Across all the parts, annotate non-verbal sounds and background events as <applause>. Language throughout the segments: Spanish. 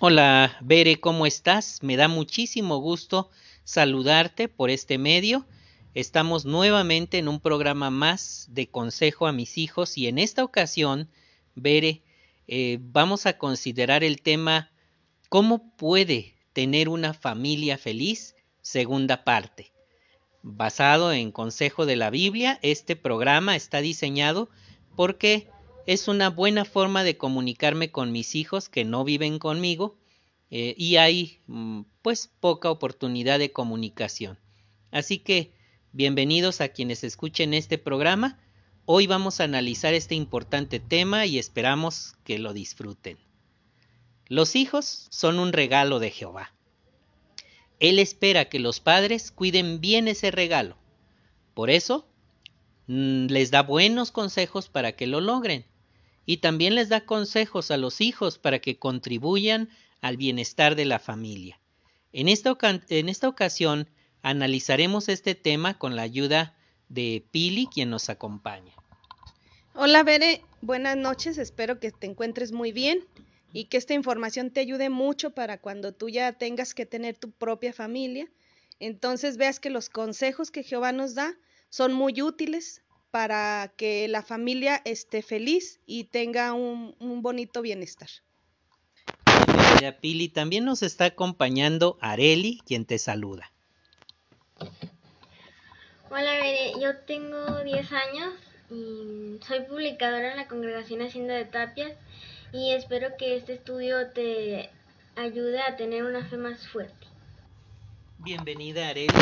Hola, Bere, ¿cómo estás? Me da muchísimo gusto saludarte por este medio. Estamos nuevamente en un programa más de consejo a mis hijos y en esta ocasión, Bere, eh, vamos a considerar el tema ¿Cómo puede tener una familia feliz? Segunda parte. Basado en consejo de la Biblia, este programa está diseñado porque es una buena forma de comunicarme con mis hijos que no viven conmigo eh, y hay mm, pues poca oportunidad de comunicación. Así que bienvenidos a quienes escuchen este programa. Hoy vamos a analizar este importante tema y esperamos que lo disfruten. Los hijos son un regalo de Jehová. Él espera que los padres cuiden bien ese regalo. Por eso, mm, les da buenos consejos para que lo logren y también les da consejos a los hijos para que contribuyan al bienestar de la familia. En esta, en esta ocasión analizaremos este tema con la ayuda de Pili, quien nos acompaña. Hola, Bere, buenas noches, espero que te encuentres muy bien y que esta información te ayude mucho para cuando tú ya tengas que tener tu propia familia. Entonces veas que los consejos que Jehová nos da son muy útiles para que la familia esté feliz y tenga un, bonito bienestar. Mira, Pili, también nos está acompañando Areli, quien te saluda. Hola, Bere, yo tengo 10 años y soy publicadora en la congregación Hacienda de Tapias y espero que este estudio te ayude a tener una fe más fuerte. Bienvenida, Areli.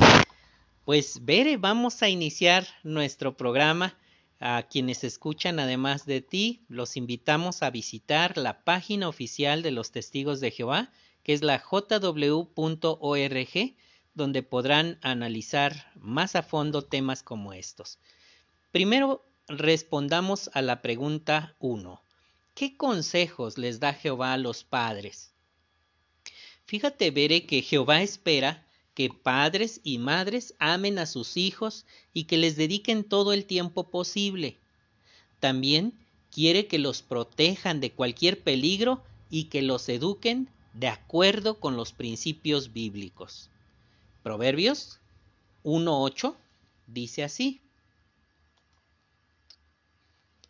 Pues Bere, vamos a iniciar nuestro programa. A quienes escuchan, además de ti, los invitamos a visitar la página oficial de los Testigos de Jehová, que es la jw.org, donde podrán analizar más a fondo temas como estos. Primero, respondamos a la pregunta 1. ¿Qué consejos les da Jehová a los padres? Fíjate, Bere, que Jehová espera que padres y madres amen a sus hijos y que les dediquen todo el tiempo posible. También quiere que los protejan de cualquier peligro y que los eduquen de acuerdo con los principios bíblicos. Proverbios 1.8 dice así.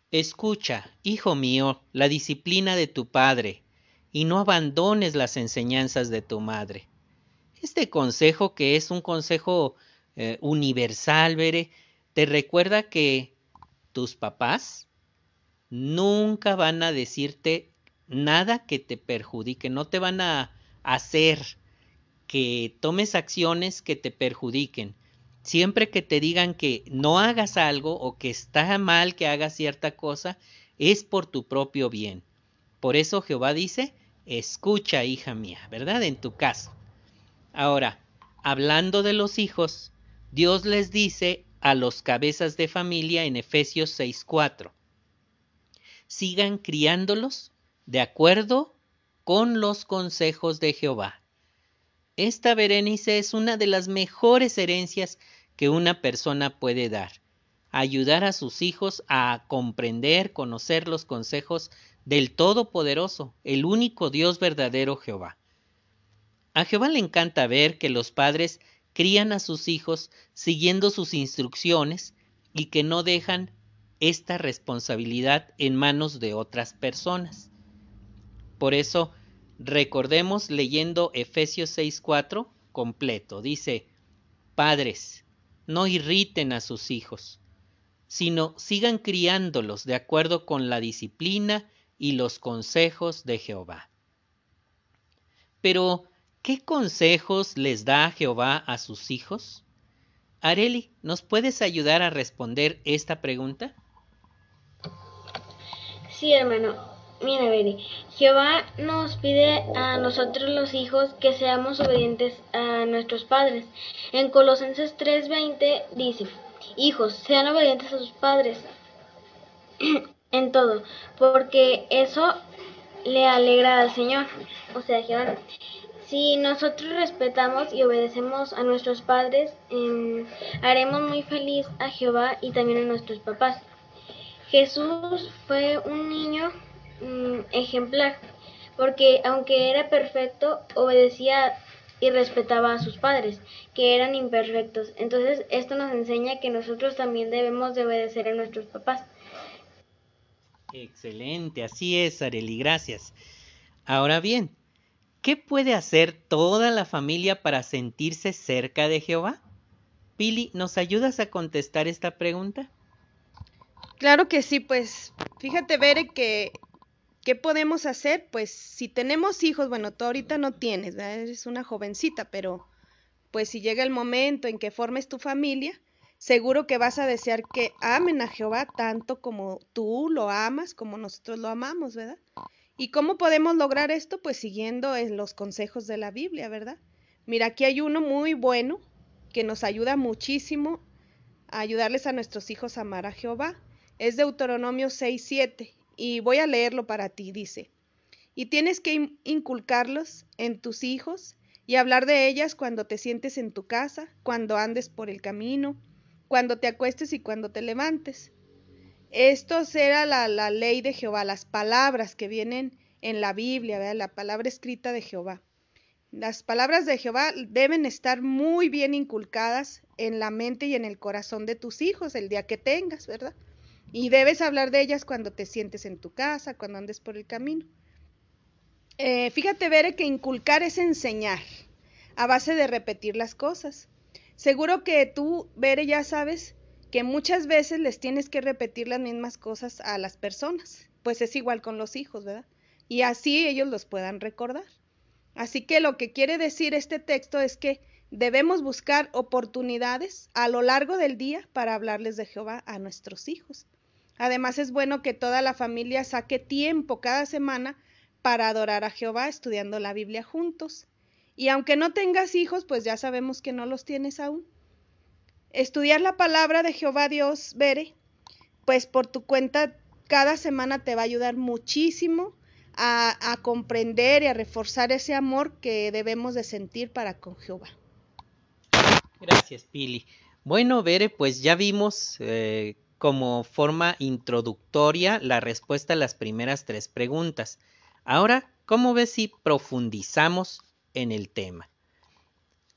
Escucha, hijo mío, la disciplina de tu padre, y no abandones las enseñanzas de tu madre este consejo, que es un consejo eh, universal, te recuerda que tus papás nunca van a decirte nada que te perjudique, no te van a hacer que tomes acciones que te perjudiquen. Siempre que te digan que no hagas algo o que está mal que hagas cierta cosa, es por tu propio bien. Por eso Jehová dice, escucha, hija mía, ¿verdad? En tu caso. Ahora, hablando de los hijos, Dios les dice a los cabezas de familia en Efesios 6:4, sigan criándolos de acuerdo con los consejos de Jehová. Esta Berenice es una de las mejores herencias que una persona puede dar, ayudar a sus hijos a comprender, conocer los consejos del Todopoderoso, el único Dios verdadero Jehová. A Jehová le encanta ver que los padres crían a sus hijos siguiendo sus instrucciones y que no dejan esta responsabilidad en manos de otras personas. Por eso, recordemos leyendo Efesios 6:4 completo. Dice, Padres, no irriten a sus hijos, sino sigan criándolos de acuerdo con la disciplina y los consejos de Jehová. Pero, ¿Qué consejos les da Jehová a sus hijos? Areli, ¿nos puedes ayudar a responder esta pregunta? Sí, hermano. Mira, Beri, Jehová nos pide a nosotros los hijos que seamos obedientes a nuestros padres. En Colosenses 3:20 dice, hijos, sean obedientes a sus padres <clears throat> en todo, porque eso le alegra al Señor, o sea, Jehová. Si nosotros respetamos y obedecemos a nuestros padres, em, haremos muy feliz a Jehová y también a nuestros papás. Jesús fue un niño mm, ejemplar, porque aunque era perfecto, obedecía y respetaba a sus padres, que eran imperfectos. Entonces esto nos enseña que nosotros también debemos de obedecer a nuestros papás. Excelente, así es, Areli, gracias. Ahora bien, ¿qué puede hacer toda la familia para sentirse cerca de Jehová? Pili, ¿nos ayudas a contestar esta pregunta? Claro que sí, pues fíjate, Bere, que ¿qué podemos hacer? Pues si tenemos hijos, bueno, tú ahorita no tienes, eres una jovencita, pero pues si llega el momento en que formes tu familia, seguro que vas a desear que amen a Jehová tanto como tú lo amas, como nosotros lo amamos, ¿verdad? ¿Y cómo podemos lograr esto? Pues siguiendo los consejos de la Biblia, ¿verdad? Mira, aquí hay uno muy bueno que nos ayuda muchísimo a ayudarles a nuestros hijos a amar a Jehová. Es Deuteronomio 6.7 y voy a leerlo para ti. Dice, y tienes que inculcarlos en tus hijos y hablar de ellas cuando te sientes en tu casa, cuando andes por el camino, cuando te acuestes y cuando te levantes. Esto será la, ley de Jehová, las palabras que vienen en la Biblia, la palabra escrita de Jehová. Las palabras de Jehová deben estar muy bien inculcadas en la mente y en el corazón de tus hijos el día que tengas, ¿verdad? Y debes hablar de ellas cuando te sientes en tu casa, cuando andes por el camino. Eh, fíjate, Bere, que inculcar es enseñar a base de repetir las cosas. Seguro que tú, Bere, ya sabes que muchas veces les tienes que repetir las mismas cosas a las personas. Pues es igual con los hijos, ¿verdad? Y así ellos los puedan recordar. Así que lo que quiere decir este texto es que debemos buscar oportunidades a lo largo del día para hablarles de Jehová a nuestros hijos. Además es bueno que toda la familia saque tiempo cada semana para adorar a Jehová estudiando la Biblia juntos. Y aunque no tengas hijos, pues ya sabemos que no los tienes aún. Estudiar la palabra de Jehová Dios, Bere, pues por tu cuenta cada semana te va a ayudar muchísimo a, comprender y a reforzar ese amor que debemos de sentir para con Jehová. Gracias, Pili. Bueno, Bere, pues ya vimos eh, como forma introductoria la respuesta a las primeras tres preguntas. Ahora, ¿cómo ves si profundizamos en el tema?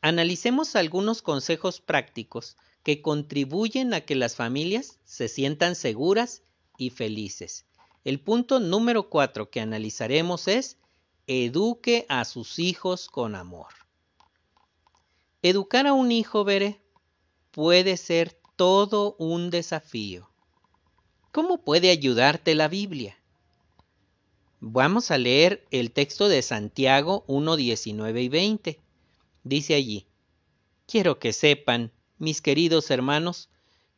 Analicemos algunos consejos prácticos que contribuyen a que las familias se sientan seguras y felices. El punto número cuatro que analizaremos es eduque a sus hijos con amor. Educar a un hijo, Bere, puede ser todo un desafío. ¿Cómo puede ayudarte la Biblia? Vamos a leer el texto de Santiago 1, 19 y 20. Dice allí, quiero que sepan, mis queridos hermanos,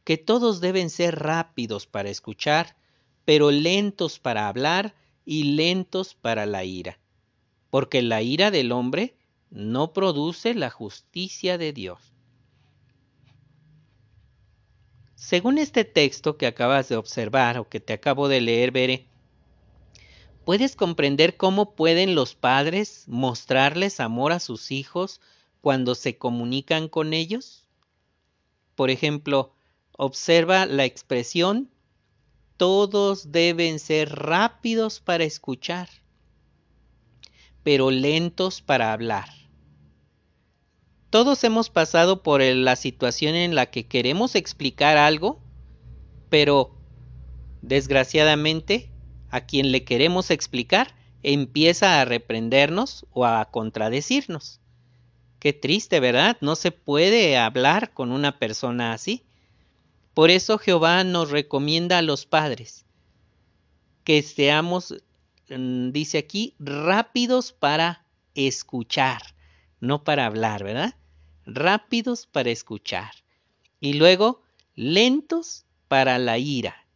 que todos deben ser rápidos para escuchar, pero lentos para hablar y lentos para la ira, porque la ira del hombre no produce la justicia de Dios. Según este texto que acabas de observar o que te acabo de leer, Bere, ¿puedes comprender cómo pueden los padres mostrarles amor a sus hijos cuando se comunican con ellos? Por ejemplo, observa la expresión todos deben ser rápidos para escuchar, pero lentos para hablar. Todos hemos pasado por la situación en la que queremos explicar algo, pero desgraciadamente a quien le queremos explicar empieza a reprendernos o a contradecirnos. Qué triste, ¿verdad? No se puede hablar con una persona así. Por eso Jehová nos recomienda a los padres que seamos, mm, dice aquí, rápidos para escuchar, no para hablar, ¿verdad? Rápidos para escuchar. Y luego, lentos para la ira.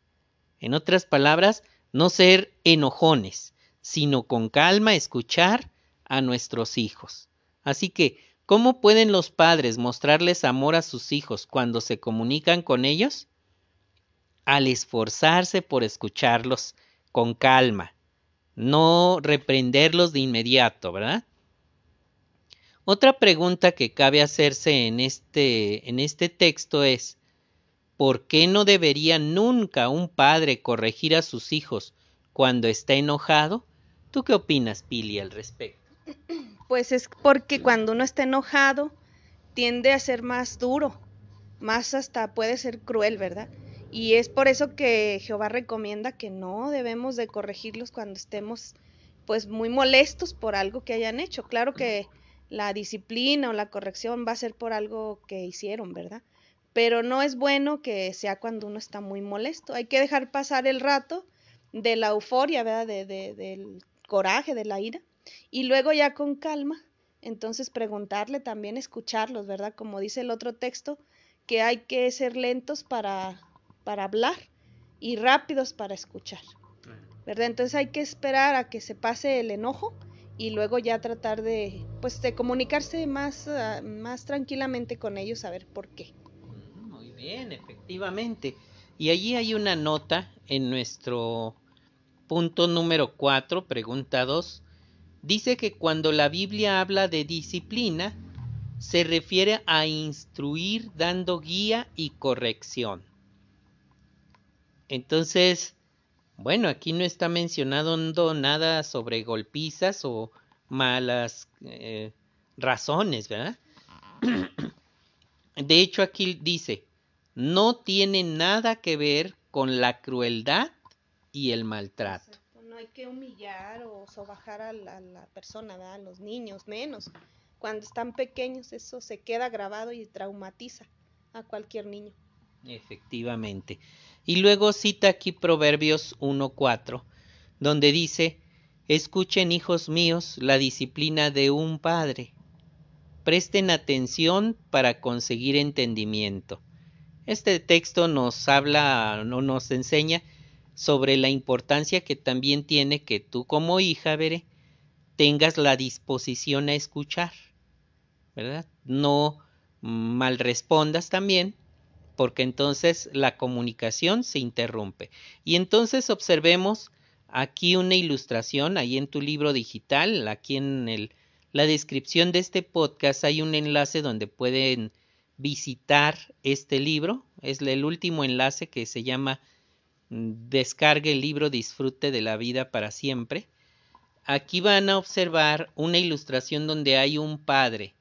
En otras palabras, no ser enojones, sino con calma escuchar a nuestros hijos. Así que ¿Cómo pueden los padres mostrarles amor a sus hijos cuando se comunican con ellos? Al esforzarse por escucharlos con calma, no reprenderlos de inmediato, ¿verdad? Otra pregunta que cabe hacerse en este, en este texto es, ¿por qué no debería nunca un padre corregir a sus hijos cuando está enojado? ¿Tú qué opinas, Pili, al respecto? Pues es porque cuando uno está enojado tiende a ser más duro, más hasta puede ser cruel, ¿verdad? Y es por eso que Jehová recomienda que no debemos de corregirlos cuando estemos pues muy molestos por algo que hayan hecho. Claro que la disciplina o la corrección va a ser por algo que hicieron, ¿verdad? Pero no es bueno que sea cuando uno está muy molesto. Hay que dejar pasar el rato de la euforia, ¿verdad? De, de, del coraje, de la ira. Y luego ya con calma, entonces preguntarle también, escucharlos, ¿verdad? Como dice el otro texto, que hay que ser lentos para, para hablar y rápidos para escuchar. ¿Verdad? Entonces hay que esperar a que se pase el enojo y luego ya tratar de pues de comunicarse más, uh, más tranquilamente con ellos a ver por qué. Muy bien, efectivamente. Y allí hay una nota en nuestro punto número 4, pregunta 2. Dice que cuando la Biblia habla de disciplina, se refiere a instruir dando guía y corrección. Entonces, bueno, aquí no está mencionando nada sobre golpizas o malas eh, razones, ¿verdad? <clears throat> De hecho, aquí dice, no tiene nada que ver con la crueldad y el maltrato. No hay que humillar o sobajar a la, persona, a los niños menos. Cuando están pequeños eso se queda grabado y traumatiza a cualquier niño. Efectivamente. Y luego cita aquí Proverbios 1.4, donde dice, Escuchen, hijos míos, la disciplina de un padre. Presten atención para conseguir entendimiento. Este texto nos habla, no nos enseña sobre la importancia que también tiene que tú como hija, veré, tengas la disposición a escuchar, ¿verdad? No mal respondas también, porque entonces la comunicación se interrumpe. Y entonces observemos aquí una ilustración, ahí en tu libro digital, aquí en el, la descripción de este podcast hay un enlace donde pueden visitar este libro. Es el último enlace que se llama Descargue el libro Disfrute de la vida para siempre. Aquí van a observar una ilustración donde hay un padre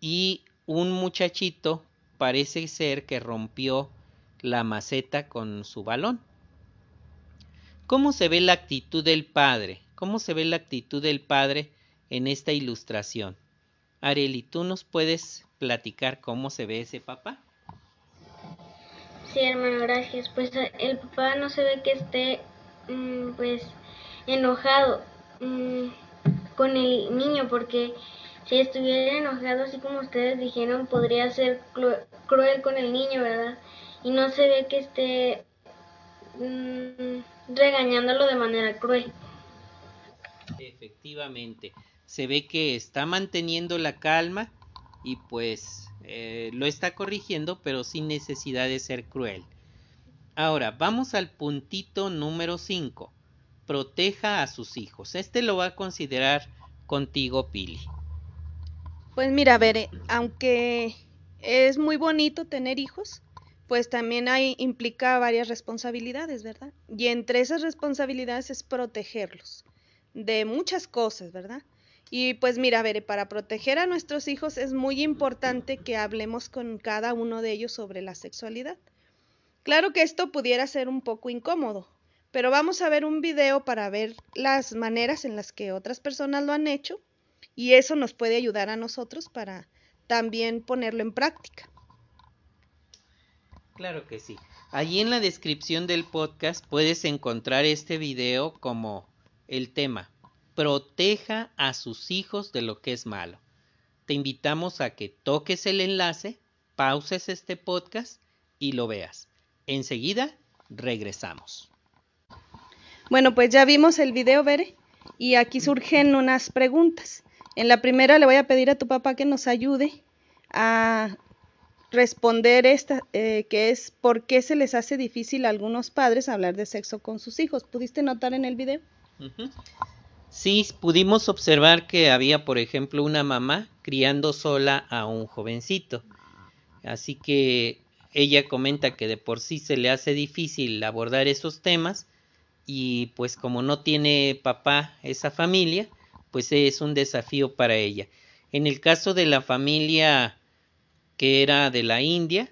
y un muchachito parece ser que rompió la maceta con su balón. ¿Cómo se ve la actitud del padre? ¿Cómo se ve la actitud del padre en esta ilustración? Areli, ¿tú nos puedes platicar cómo se ve ese papá? Sí, hermano, gracias. Pues el papá no se ve que esté, mmm, pues, enojado mmm, con el niño porque si estuviera enojado, así como ustedes dijeron, podría ser cruel con el niño, ¿verdad? Y no se ve que esté mmm, regañándolo de manera cruel. Efectivamente, se ve que está manteniendo la calma y pues eh, lo está corrigiendo, pero sin necesidad de ser cruel. Ahora, vamos al puntito número 5. Proteja a sus hijos. Este lo va a considerar contigo, Pili. Pues mira, Bere, aunque es muy bonito tener hijos, pues también hay, implica varias responsabilidades, ¿verdad? Y entre esas responsabilidades es protegerlos de muchas cosas, ¿verdad? Y pues mira, Bere, para proteger a nuestros hijos es muy importante que hablemos con cada uno de ellos sobre la sexualidad. Claro que esto pudiera ser un poco incómodo, pero vamos a ver un video para ver las maneras en las que otras personas lo han hecho y eso nos puede ayudar a nosotros para también ponerlo en práctica. Claro que sí. Allí en la descripción del podcast puedes encontrar este video como el tema Proteja a sus hijos de lo que es malo. Te invitamos a que toques el enlace, pauses este podcast y lo veas. Enseguida regresamos. Bueno, pues ya vimos el video, Bere, y aquí surgen unas preguntas. En la primera le voy a pedir a tu papá que nos ayude a responder esta, eh, que es por qué se les hace difícil a algunos padres hablar de sexo con sus hijos. ¿Pudiste notar en el video? Uh -huh. Sí, pudimos observar que había, por ejemplo, una mamá criando sola a un jovencito. Así que ella comenta que de por sí se le hace difícil abordar esos temas y pues como no tiene papá esa familia, pues es un desafío para ella. En el caso de la familia que era de la India,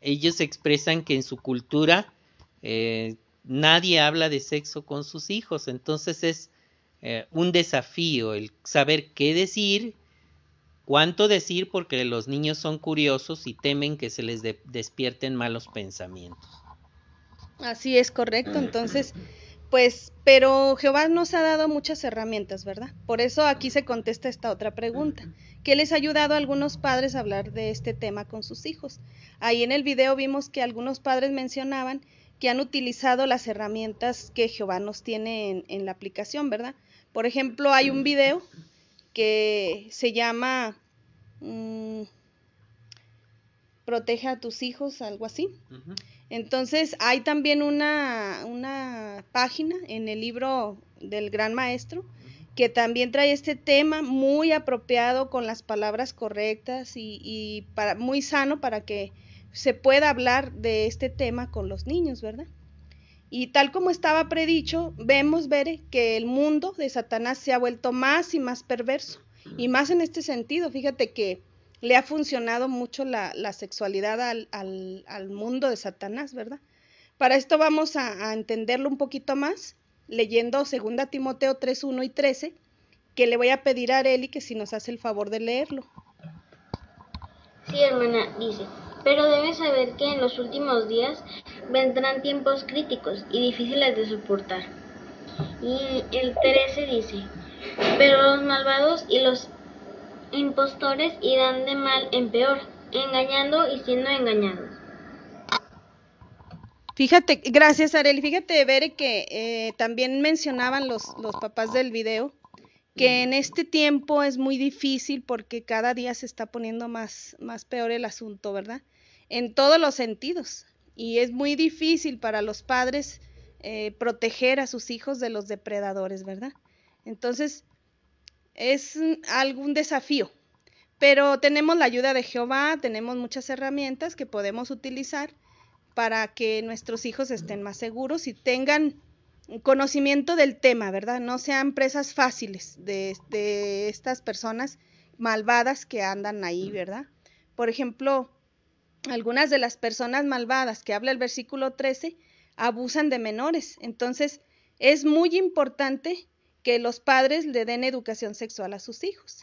ellos expresan que en su cultura eh, nadie habla de sexo con sus hijos, entonces es eh, un desafío el saber qué decir, cuánto decir, porque los niños son curiosos y temen que se les despierten malos pensamientos. Así es correcto, entonces pues, pero Jehová nos ha dado muchas herramientas, ¿verdad? Por eso aquí se contesta esta otra pregunta. ¿Qué les ha ayudado a algunos padres a hablar de este tema con sus hijos? Ahí en el video vimos que algunos padres mencionaban que han utilizado las herramientas que Jehová nos tiene en, la aplicación, ¿verdad? Por ejemplo, hay un video que se llama mm, Protege a tus hijos, algo así. Entonces, hay también una, una página en el libro del Gran Maestro que también trae este tema muy apropiado con las palabras correctas y, y para, muy sano para que se pueda hablar de este tema con los niños, ¿verdad? Y tal como estaba predicho, vemos, ver que el mundo de Satanás se ha vuelto más y más perverso. Y más en este sentido, fíjate que le ha funcionado mucho la, sexualidad al, al, mundo de Satanás, ¿verdad? Para esto vamos a, entenderlo un poquito más leyendo 2 Timoteo 3, 1 y 13, que le voy a pedir a Areli que si nos hace el favor de leerlo. Sí, hermana, dice, pero debes saber que en los últimos días vendrán tiempos críticos y difíciles de soportar. Y el 13 dice, pero los malvados y los impostores irán de mal en peor, engañando y siendo engañados. Fíjate, gracias Areli, fíjate, Bere, que eh, también mencionaban los, los papás del video que en este tiempo es muy difícil porque cada día se está poniendo más, más peor el asunto, ¿verdad? En todos los sentidos. Y es muy difícil para los padres eh, proteger a sus hijos de los depredadores, ¿verdad? Entonces, es algún desafío, pero tenemos la ayuda de Jehová, tenemos muchas herramientas que podemos utilizar para que nuestros hijos estén más seguros y tengan conocimiento del tema, ¿verdad? No sean presas fáciles de, de estas personas malvadas que andan ahí, ¿verdad? Por ejemplo, algunas de las personas malvadas que habla el versículo 13 abusan de menores. Entonces, es muy importante que los padres le den educación sexual a sus hijos.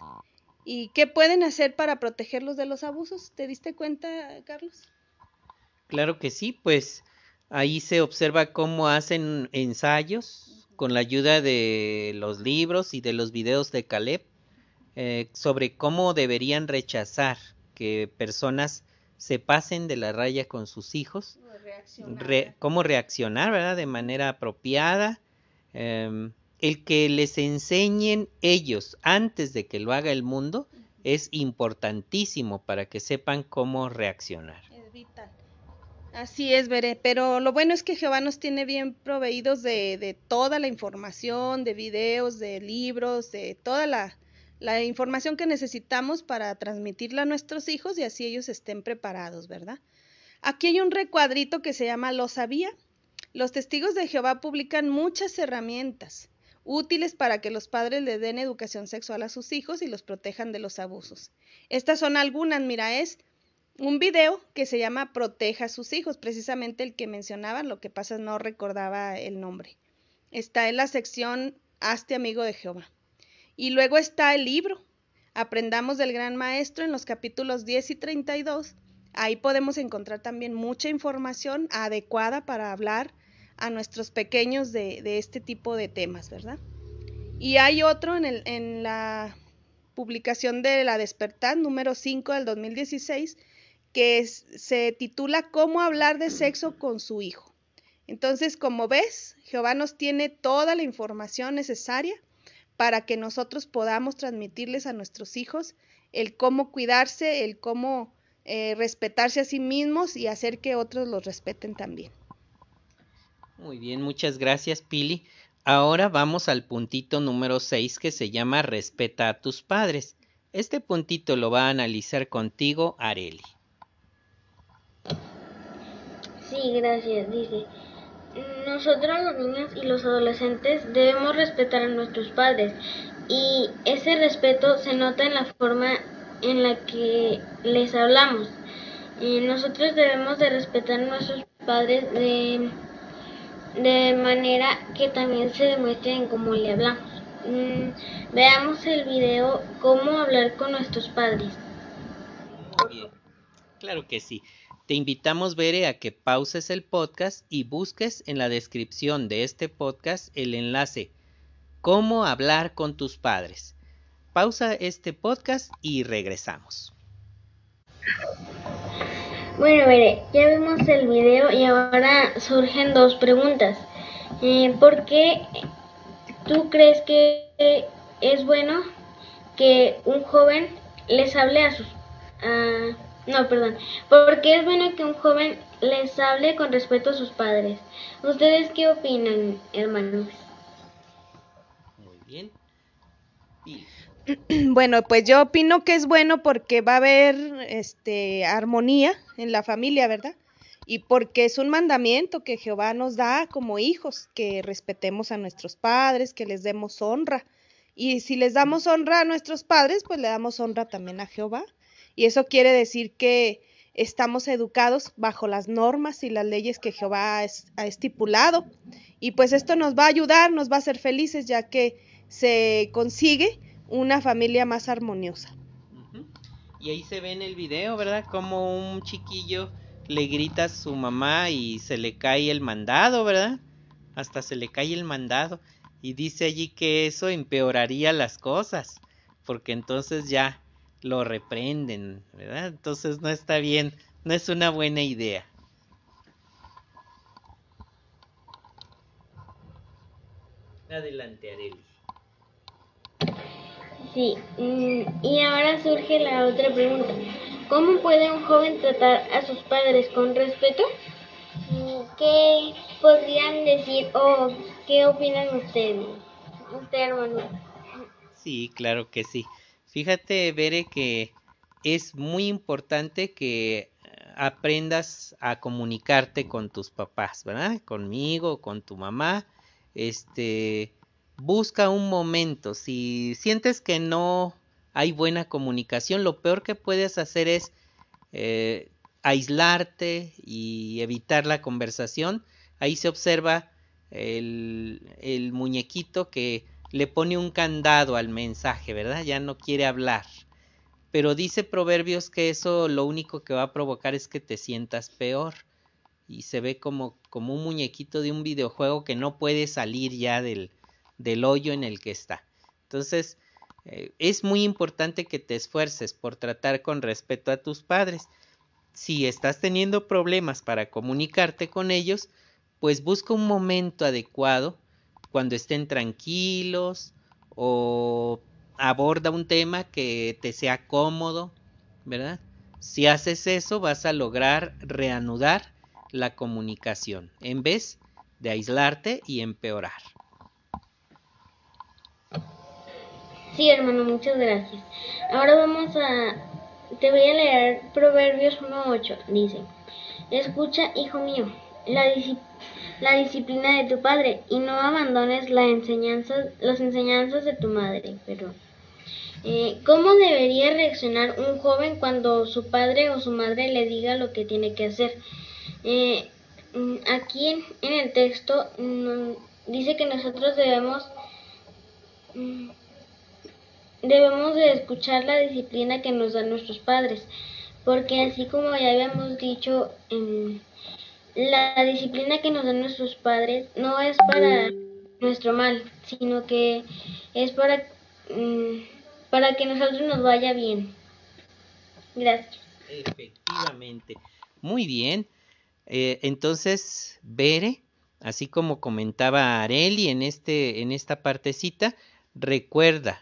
¿Y qué pueden hacer para protegerlos de los abusos? ¿Te diste cuenta, Carlos? Claro que sí, pues ahí se observa cómo hacen ensayos con la ayuda de los libros y de los videos de Caleb eh, sobre cómo deberían rechazar que personas se pasen de la raya con sus hijos, cómo reaccionar, ¿verdad? De manera apropiada. Em, el que les enseñen ellos antes de que lo haga el mundo es importantísimo para que sepan cómo reaccionar. Es vital. Así es, Veré, pero lo bueno es que Jehová nos tiene bien proveídos de, de toda la información, de videos, de libros, de toda la, la información que necesitamos para transmitirla a nuestros hijos y así ellos estén preparados, ¿verdad? Aquí hay un recuadrito que se llama Lo sabía. Los testigos de Jehová publican muchas herramientas útiles para que los padres le den educación sexual a sus hijos y los protejan de los abusos. Estas son algunas, mira, es un video que se llama Proteja a sus hijos, precisamente el que mencionaba, lo que pasa no recordaba el nombre. Está en la sección Hazte amigo de Jehová. Y luego está el libro, Aprendamos del Gran Maestro en los capítulos 10 y 32. Ahí podemos encontrar también mucha información adecuada para hablar a nuestros pequeños de, este tipo de temas, ¿verdad? Y hay otro en, el, en la publicación de La Despertad, número 5 del 2016, que se titula Cómo hablar de sexo con su hijo. Entonces, como ves, Jehová nos tiene toda la información necesaria para que nosotros podamos transmitirles a nuestros hijos el cómo cuidarse, el cómo eh, respetarse a sí mismos y hacer que otros los respeten también. Muy bien, muchas gracias Pili. Ahora vamos al puntito número 6 que se llama Respeta a tus padres. Este puntito lo va a analizar contigo Areli. Sí, gracias. Dice, nosotros los niños y los adolescentes debemos respetar a nuestros padres y ese respeto se nota en la forma en la que les hablamos. nosotros debemos de respetar a nuestros padres de, de manera que también se demuestre en cómo le hablamos. Mm, veamos el video cómo hablar con nuestros padres. Claro que sí. Te invitamos, Bere, a que pauses el podcast y busques en la descripción de este podcast el enlace Cómo hablar con tus padres. Pausa este podcast y regresamos. Bueno, Bere, ya vimos el video y ahora surgen dos preguntas. Eh, ¿Por qué tú crees que es bueno que un joven les hable a sus... No, perdón. Porque es bueno que un joven les hable con respeto a sus padres. ¿Ustedes qué opinan, hermanos? Muy bien. <clears throat> Bueno, pues yo opino que es bueno porque va a haber este armonía en la familia, ¿verdad? Y porque es un mandamiento que Jehová nos da como hijos, que respetemos a nuestros padres, que les demos honra. Y si les damos honra a nuestros padres, pues le damos honra también a Jehová. Y eso quiere decir que estamos educados bajo las normas y las leyes que Jehová ha estipulado. Y pues esto nos va a ayudar, nos va a hacer felices, ya que se consigue una familia más armoniosa. Y ahí se ve en el video, ¿verdad? Como un chiquillo le grita a su mamá y se le cae el mandado, ¿verdad? Hasta se le cae el mandado. Y dice allí que eso empeoraría las cosas, porque entonces ya lo reprenden, ¿verdad? Entonces no está bien, no es una buena idea. Adelante, Areli. Sí, mm, y ahora surge la otra pregunta. ¿Cómo puede un joven tratar a sus padres con respeto? ¿Qué podrían decir o qué opinan ustedes? Usted, hermano. Sí, claro que sí. Fíjate, Bere, que es muy importante que aprendas a comunicarte con tus papás, ¿verdad? Conmigo, con tu mamá. Este, busca un momento. Si sientes que no hay buena comunicación, lo peor que puedes hacer es eh, aislarte y evitar la conversación. Ahí se observa el, el muñequito que le pone un candado al mensaje, ¿verdad? Ya no quiere hablar. Pero dice Proverbios que eso lo único que va a provocar es que te sientas peor. Y se ve como, como un muñequito de un videojuego que no puede salir ya del, del hoyo en el que está. Entonces, eh, es muy importante que te esfuerces por tratar con respeto a tus padres. Si estás teniendo problemas para comunicarte con ellos, pues busca un momento adecuado cuando estén tranquilos o aborda un tema que te sea cómodo, ¿verdad? Si haces eso vas a lograr reanudar la comunicación en vez de aislarte y empeorar. Sí, hermano, muchas gracias. Ahora vamos a... Te voy a leer Proverbios 1.8. Dice, escucha, hijo mío, la disciplina la disciplina de tu padre y no abandones la enseñanza, las enseñanzas de tu madre. Pero, eh, ¿Cómo debería reaccionar un joven cuando su padre o su madre le diga lo que tiene que hacer? Eh, mm, aquí en, el texto mm, dice que nosotros debemos mm, debemos de escuchar la disciplina que nos dan nuestros padres, porque así como ya habíamos dicho en la disciplina que nos dan nuestros padres no es para nuestro mal, sino que es para, mm, para que nosotros nos vaya bien. Gracias. Efectivamente. Muy bien. Eh, entonces, Bere, así como comentaba Areli en, este, en esta partecita, recuerda,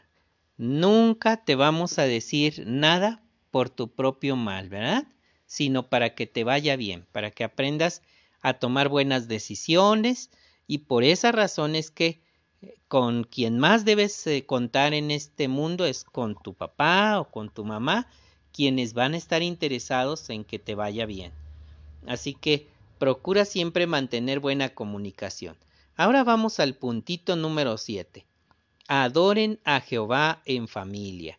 nunca te vamos a decir nada por tu propio mal, ¿verdad? Sino para que te vaya bien, para que aprendas a tomar buenas decisiones y por esa razón es que eh, con quien más debes eh, contar en este mundo es con tu papá o con tu mamá, quienes van a estar interesados en que te vaya bien. Así que Procura siempre mantener buena comunicación. Ahora vamos al puntito número 7. Adoren a Jehová en familia.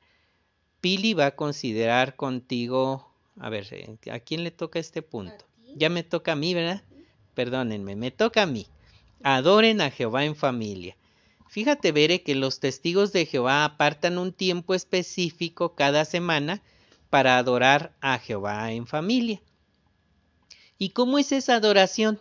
Pili va a considerar contigo, a ver, eh, ¿a quién le toca este punto? Ya me toca a mí, ¿verdad? Perdónenme, me toca a mí. Adoren a Jehová en familia. Fíjate, Veré, que los testigos de Jehová apartan un tiempo específico cada semana para adorar a Jehová en familia. ¿Y cómo es esa adoración?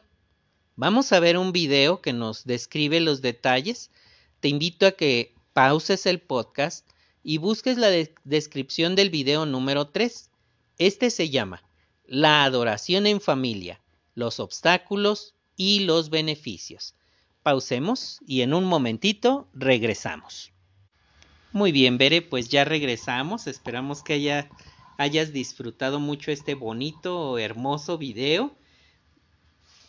Vamos a ver un video que nos describe los detalles. Te invito a que pauses el podcast y busques la descripción del video número 3. Este se llama La adoración en familia, los obstáculos y los beneficios pausemos y en un momentito regresamos. Muy bien, Bere, pues ya regresamos. Esperamos que haya, hayas disfrutado mucho este bonito, hermoso video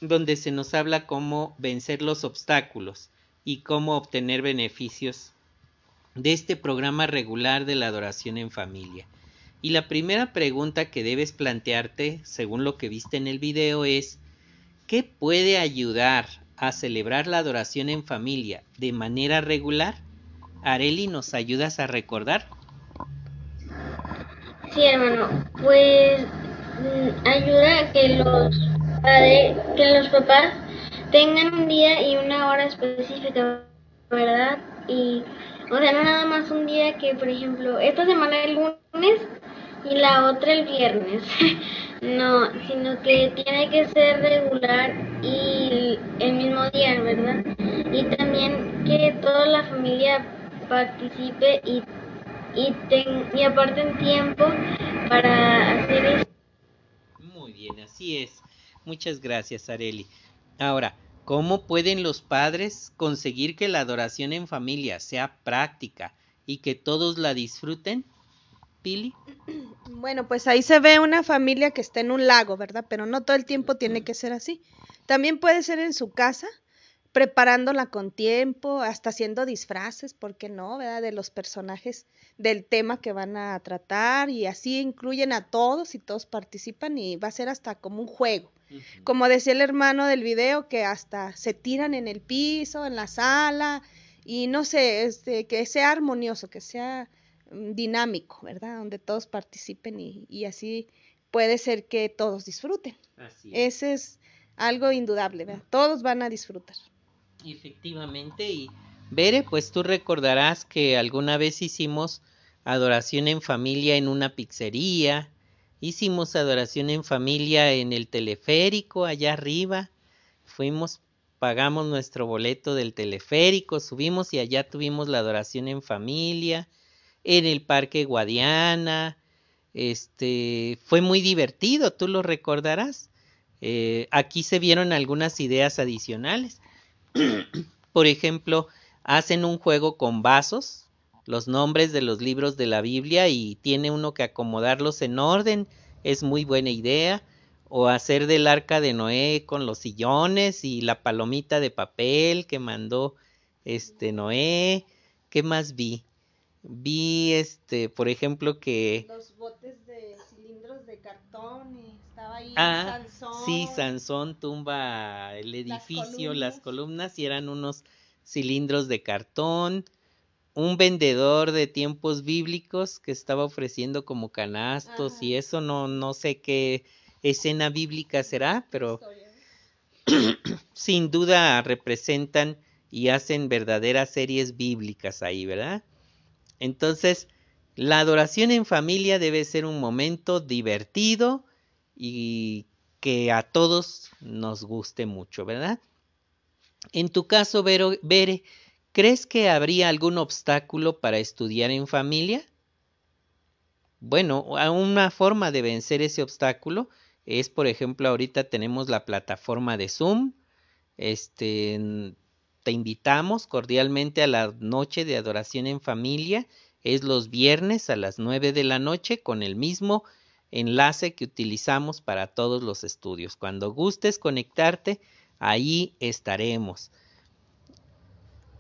donde se nos habla cómo vencer los obstáculos y cómo obtener beneficios de este programa regular de la adoración en familia. Y la primera pregunta que debes plantearte, según lo que viste en el video, es ¿qué puede ayudar a celebrar la adoración en familia de manera regular? Areli, ¿nos ayudas a recordar? Sí, hermano, pues mm, ayuda a que los padres, que los papás tengan un día y una hora específica, ¿verdad? Y, o sea, no nada más un día que, por ejemplo, esta semana el lunes y la otra el viernes. <laughs> No, sino que tiene que ser regular y el mismo día, ¿verdad? Y también que toda la familia participe y, y, ten, y aparten tiempo para hacer eso. Muy bien, así es. Muchas gracias, Areli. Ahora, ¿cómo pueden los padres conseguir que la adoración en familia sea práctica y que todos la disfruten? Pili. <clears throat> Bueno, pues ahí se ve una familia que está en un lago, ¿verdad? Pero no todo el tiempo tiene que ser así. También puede ser en su casa, preparándola con tiempo, hasta haciendo disfraces, ¿por qué no? ¿Verdad? De los personajes del tema que van a tratar y así incluyen a todos y todos participan y va a ser hasta como un juego. Como decía el hermano del video, que hasta se tiran en el piso, en la sala y no sé, este, que sea armonioso, que sea dinámico, ¿verdad? Donde todos participen y, así puede ser que todos disfruten. Así es. Ese es algo indudable, ¿verdad? Todos van a disfrutar. Efectivamente, y Bere, pues tú recordarás que alguna vez hicimos adoración en familia en una pizzería, hicimos adoración en familia en el teleférico allá arriba, fuimos, pagamos nuestro boleto del teleférico, subimos y allá tuvimos la adoración en familia, en el Parque Guadiana. Este fue muy divertido, tú lo recordarás. Eh, aquí se vieron algunas ideas adicionales. <clears throat> Por ejemplo, hacen un juego con vasos, los nombres de los libros de la Biblia y tiene uno que acomodarlos en orden, es muy buena idea. O hacer del arca de Noé con los sillones y la palomita de papel que mandó este Noé. ¿Qué más vi? Vi, este, por ejemplo, que... Los botes de cilindros de cartón y estaba ahí ah, Sí, Sansón tumba el edificio, las columnas. y eran unos cilindros de cartón. Un vendedor de tiempos bíblicos que estaba ofreciendo como canastos y eso no, no sé qué escena bíblica será, pero <clears throat> sin duda representan y hacen verdaderas series bíblicas ahí, ¿verdad? Entonces, la adoración en familia debe ser un momento divertido y que a todos nos guste mucho, ¿verdad? En tu caso, Vero, Bere, ¿crees que habría algún obstáculo para estudiar en familia? Bueno, una forma de vencer ese obstáculo es, por ejemplo, ahorita tenemos la plataforma de Zoom. Este, te invitamos cordialmente a la noche de adoración en familia. Es los viernes a las 9 de la noche con el mismo enlace que utilizamos para todos los estudios. Cuando gustes conectarte, ahí estaremos.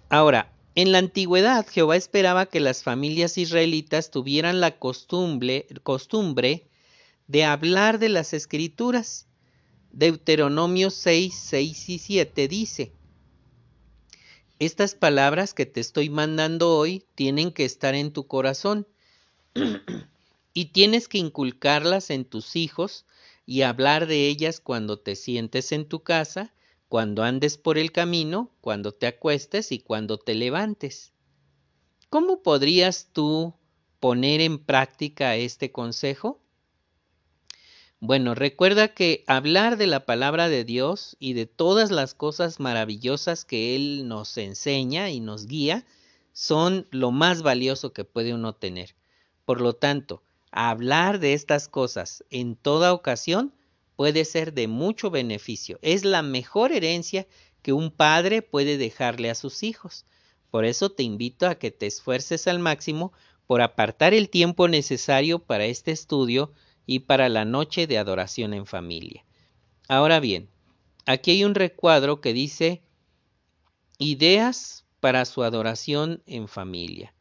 Ahora, en la antigüedad Jehová esperaba que las familias israelitas tuvieran la costumbre, costumbre de hablar de las escrituras Deuteronomio 6, 6 y 7 dice, estas palabras que te estoy mandando hoy tienen que estar en tu corazón y tienes que inculcarlas en tus hijos y hablar de ellas cuando te sientes en tu casa, cuando andes por el camino, cuando te acuestes y cuando te levantes. ¿Cómo podrías tú poner en práctica este consejo? Bueno, recuerda que hablar de la palabra de Dios y de todas las cosas maravillosas que Él nos enseña y nos guía son lo más valioso que puede uno tener. Por lo tanto, hablar de estas cosas en toda ocasión puede ser de mucho beneficio. Es la mejor herencia que un padre puede dejarle a sus hijos. Por eso te invito a que te esfuerces al máximo por apartar el tiempo necesario para este estudio y para la noche de adoración en familia. Ahora bien, aquí hay un recuadro que dice ideas para su adoración en familia.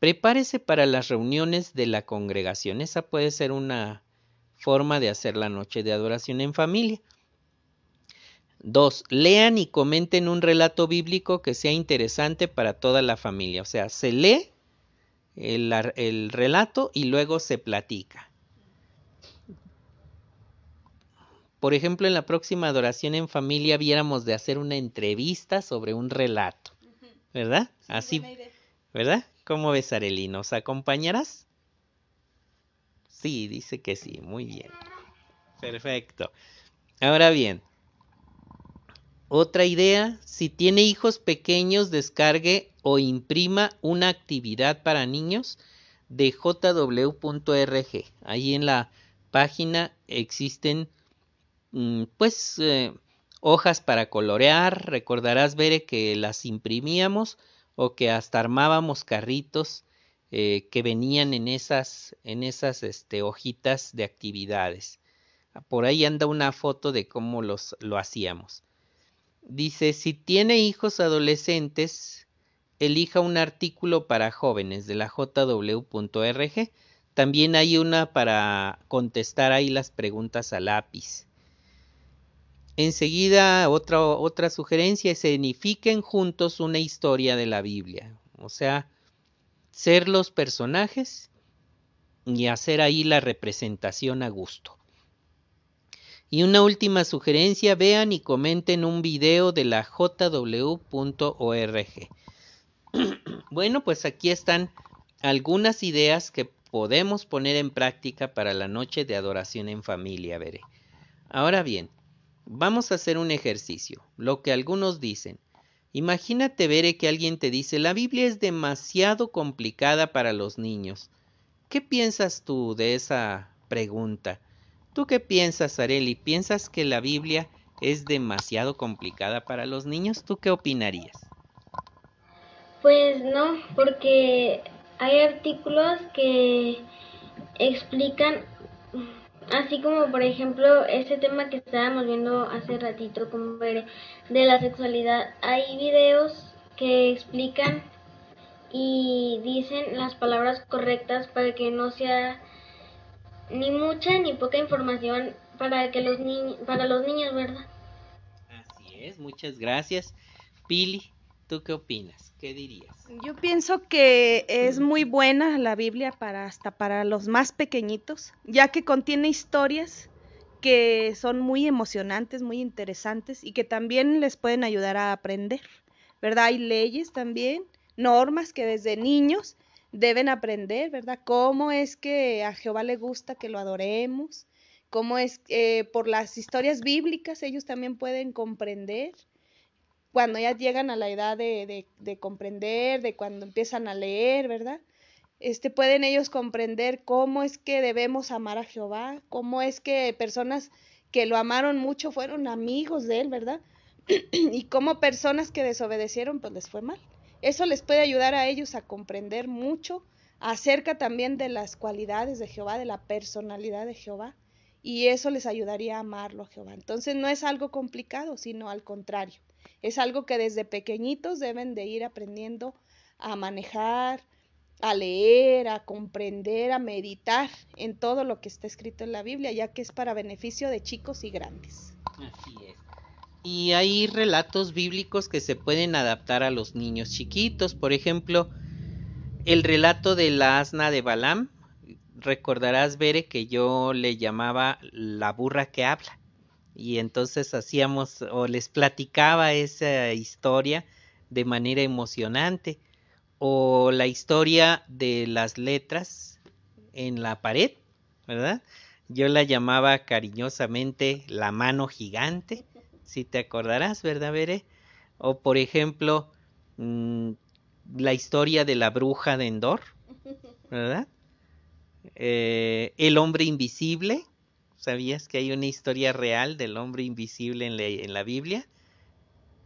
Prepárese para las reuniones de la congregación. Esa puede ser una forma de hacer la noche de adoración en familia. Dos, lean y comenten un relato bíblico que sea interesante para toda la familia. O sea, se lee el, el relato y luego se platica. Por ejemplo, en la próxima adoración en familia viéramos de hacer una entrevista sobre un relato, ¿verdad? Así, ¿verdad? ¿Cómo ves, Arely? ¿Nos acompañarás? Sí, dice que sí, muy bien. Perfecto. Ahora bien, otra idea, si tiene hijos pequeños, descargue o imprima una actividad para niños de jw.org. Ahí en la página existen pues eh, hojas para colorear, recordarás Bere que las imprimíamos o que hasta armábamos carritos eh, que venían en esas, en esas este, hojitas de actividades. Por ahí anda una foto de cómo los, lo hacíamos. Dice, si tiene hijos adolescentes, elija un artículo para jóvenes de la jw.org. También hay una para contestar ahí las preguntas a lápiz. Enseguida, otra, otra sugerencia es edifiquen juntos una historia de la Biblia. O sea, ser los personajes y hacer ahí la representación a gusto. Y una última sugerencia, vean y comenten un video de la jw.org. <clears throat> bueno, pues aquí están algunas ideas que podemos poner en práctica para la noche de adoración en familia, veré. Ahora bien, Vamos a hacer un ejercicio, lo que algunos dicen. Imagínate, ver que alguien te dice, la Biblia es demasiado complicada para los niños. ¿Qué piensas tú de esa pregunta? ¿Tú qué piensas, Areli? ¿Piensas que la Biblia es demasiado complicada para los niños? ¿Tú qué opinarías? Pues no, porque hay artículos que explican Así como por ejemplo este tema que estábamos viendo hace ratito como de la sexualidad, hay videos que explican y dicen las palabras correctas para que no sea ni mucha ni poca información para que los niños para los niños, ¿verdad? Así es, muchas gracias. Pili, ¿tú qué opinas? ¿Qué dirías? Yo pienso que es muy buena la Biblia para hasta para los más pequeñitos, ya que contiene historias que son muy emocionantes, muy interesantes y que también les pueden ayudar a aprender, ¿verdad? Hay leyes también, normas que desde niños deben aprender, ¿verdad? Cómo es que a Jehová le gusta que lo adoremos, cómo es eh, por las historias bíblicas ellos también pueden comprender cuando ya llegan a la edad de, de, comprender, de cuando empiezan a leer, ¿verdad? Este, pueden ellos comprender cómo es que debemos amar a Jehová, cómo es que personas que lo amaron mucho fueron amigos de él, ¿verdad? <clears throat> y cómo personas que desobedecieron, pues les fue mal. Eso les puede ayudar a ellos a comprender mucho acerca también de las cualidades de Jehová, de la personalidad de Jehová, y eso les ayudaría a amarlo a Jehová. Entonces no es algo complicado, sino al contrario. Es algo que desde pequeñitos deben de ir aprendiendo a manejar, a leer, a comprender, a meditar en todo lo que está escrito en la Biblia, ya que es para beneficio de chicos y grandes. Así es. Y hay relatos bíblicos que se pueden adaptar a los niños chiquitos. Por ejemplo, el relato de la asna de Balaam. Recordarás, Bere, que yo le llamaba la burra que habla. Y entonces hacíamos o les platicaba esa historia de manera emocionante o la historia de las letras en la pared, ¿verdad? Yo la llamaba cariñosamente la mano gigante, si te acordarás, ¿verdad, Bere? O por ejemplo, mm, la historia de la bruja de Endor, ¿verdad? Eh, el hombre invisible, ¿sabías que hay una historia real del hombre invisible en la, Biblia?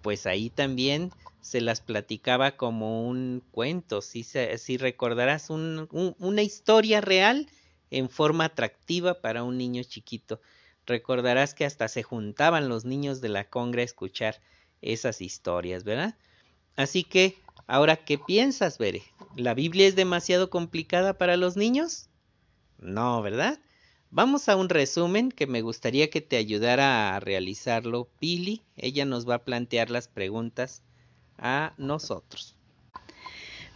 Pues ahí también se las platicaba como un cuento, si, si recordarás una historia real en forma atractiva para un niño chiquito. Recordarás que hasta se juntaban los niños de la congra a escuchar esas historias, ¿verdad? Así que, ahora, ¿qué piensas, Bere? ¿La Biblia es demasiado complicada para los niños? No, ¿verdad? Vamos a un resumen que me gustaría que te ayudara a realizarlo. Pili, ella nos va a plantear las preguntas a nosotros.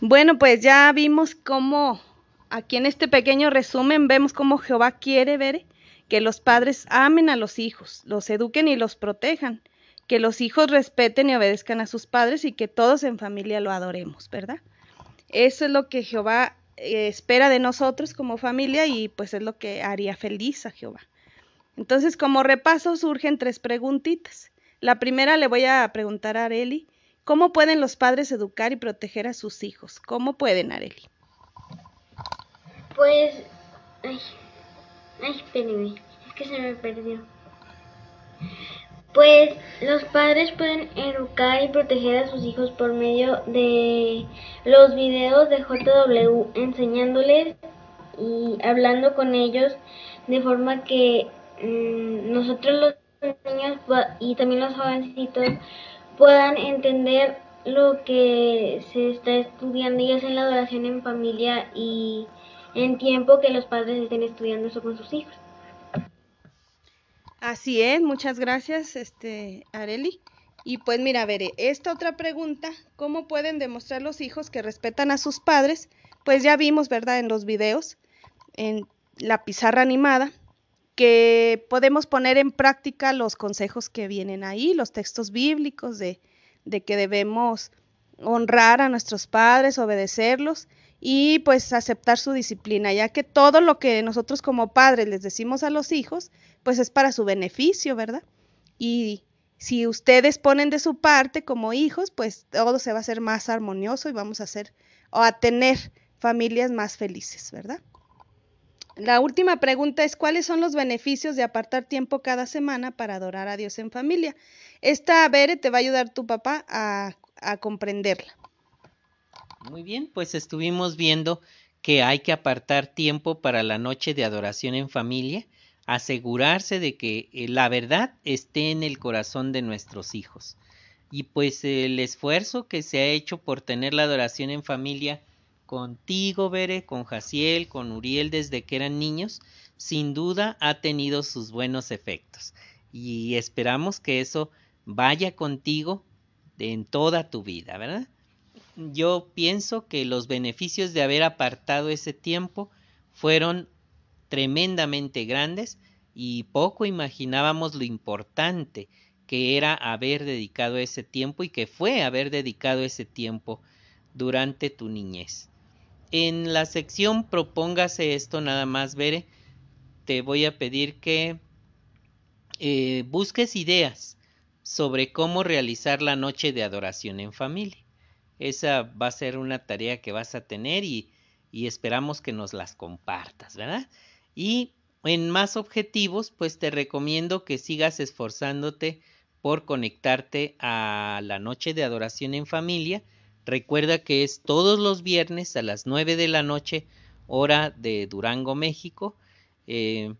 Bueno, pues ya vimos cómo, aquí en este pequeño resumen, vemos cómo Jehová quiere ver que los padres amen a los hijos, los eduquen y los protejan, que los hijos respeten y obedezcan a sus padres y que todos en familia lo adoremos, ¿verdad? Eso es lo que Jehová eh, espera de nosotros como familia y pues es lo que haría feliz a Jehová. Entonces, como repaso, surgen tres preguntitas. La primera le voy a preguntar a Areli, ¿Cómo pueden los padres educar y proteger a sus hijos? ¿Cómo pueden, Areli? Pues, ay, ay, es que se me perdió. Pues los padres pueden educar y proteger a sus hijos por medio de los videos de JW, enseñándoles y hablando con ellos de forma que mm, nosotros los niños y también los jovencitos puedan entender lo que se está estudiando y hacen la adoración en familia y en tiempo que los padres estén estudiando eso con sus hijos. Así es, muchas gracias, este Areli. Y pues mira, veré, esta otra pregunta, ¿cómo pueden demostrar los hijos que respetan a sus padres? Pues ya vimos, ¿verdad? En los videos, en la pizarra animada, que podemos poner en práctica los consejos que vienen ahí, los textos bíblicos de, de que debemos honrar a nuestros padres, obedecerlos y pues aceptar su disciplina, ya que todo lo que nosotros como padres les decimos a los hijos, pues es para su beneficio, ¿verdad? Y si ustedes ponen de su parte como hijos, pues todo se va a hacer más armonioso y vamos a hacer o a tener familias más felices, ¿verdad? La última pregunta es, ¿cuáles son los beneficios de apartar tiempo cada semana para adorar a Dios en familia? Esta, Bere, te va a ayudar tu papá a, a comprenderla. Muy bien, pues estuvimos viendo que hay que apartar tiempo para la noche de adoración en familia, asegurarse de que eh, la verdad esté en el corazón de nuestros hijos. Y pues el esfuerzo que se ha hecho por tener la adoración en familia contigo, Bere, con Jaciel, con Uriel desde que eran niños, sin duda ha tenido sus buenos efectos. Y esperamos que eso vaya contigo en toda tu vida, ¿verdad? Yo pienso que los beneficios de haber apartado ese tiempo fueron tremendamente grandes y poco imaginábamos lo importante que era haber dedicado ese tiempo y que fue haber dedicado ese tiempo durante tu niñez. En la sección propóngase esto nada más, Bere. Te voy a pedir que eh, busques ideas sobre cómo realizar la noche de adoración en familia. Esa va a ser una tarea que vas a tener y, esperamos que nos las compartas, ¿verdad? Y en más objetivos, pues te recomiendo que sigas esforzándote por conectarte a la noche de adoración en familia Recuerda que es todos los viernes a las 9 de la noche, hora de Durango, México. Eh,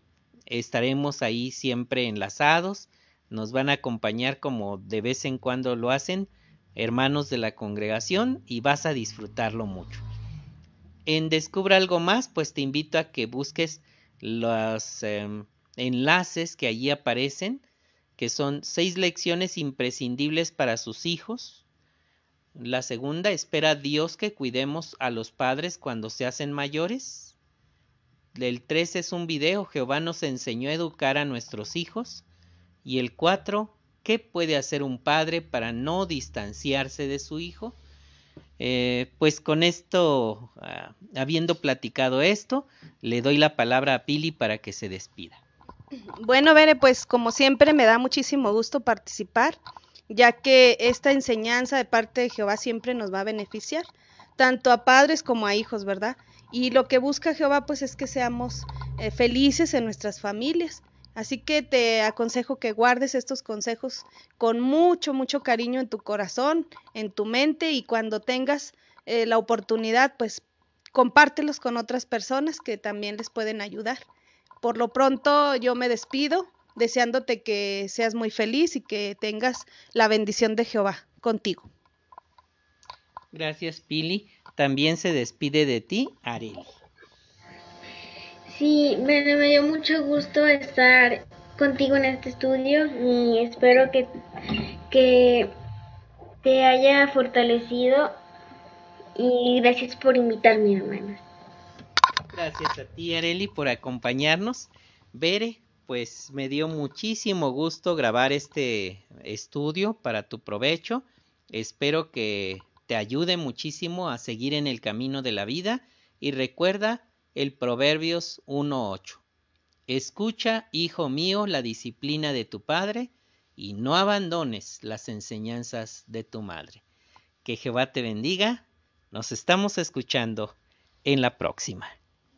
estaremos ahí siempre enlazados. Nos van a acompañar como de vez en cuando lo hacen hermanos de la congregación y vas a disfrutarlo mucho. en Descubra algo más, pues te invito a que busques los em, enlaces que allí aparecen, que son seis lecciones imprescindibles para sus hijos. La segunda, espera a Dios que cuidemos a los padres cuando se hacen mayores. El tres es un video, Jehová nos enseñó a educar a nuestros hijos. Y el cuatro, ¿qué puede hacer un padre para no distanciarse de su hijo? Eh, pues con esto, ah, habiendo platicado esto, le doy la palabra a Pili para que se despida. Bueno, Bere, pues como siempre me da muchísimo gusto participar, ya que esta enseñanza de parte de Jehová siempre nos va a beneficiar, tanto a padres como a hijos, ¿verdad? Y lo que busca Jehová pues es que seamos eh, felices en nuestras familias. Así que te aconsejo que guardes estos consejos con mucho, mucho cariño en tu corazón, en tu mente y cuando tengas eh, la oportunidad, pues compártelos con otras personas que también les pueden ayudar. Por lo pronto yo me despido deseándote que seas muy feliz y que tengas la bendición de Jehová contigo. Gracias, Pili. También se despide de ti, Areli. Sí, me, me dio mucho gusto estar contigo en este estudio y espero que, que te haya fortalecido y gracias por invitarme, hermanos. Gracias a ti, Areli, por acompañarnos. Bere, pues me dio muchísimo gusto grabar este estudio para tu provecho. Espero que te ayude muchísimo a seguir en el camino de la vida y recuerda el Proverbios 1.8. Escucha, hijo mío, la disciplina de tu padre y no abandones las enseñanzas de tu madre. Que Jehová te bendiga. Nos estamos escuchando en la próxima.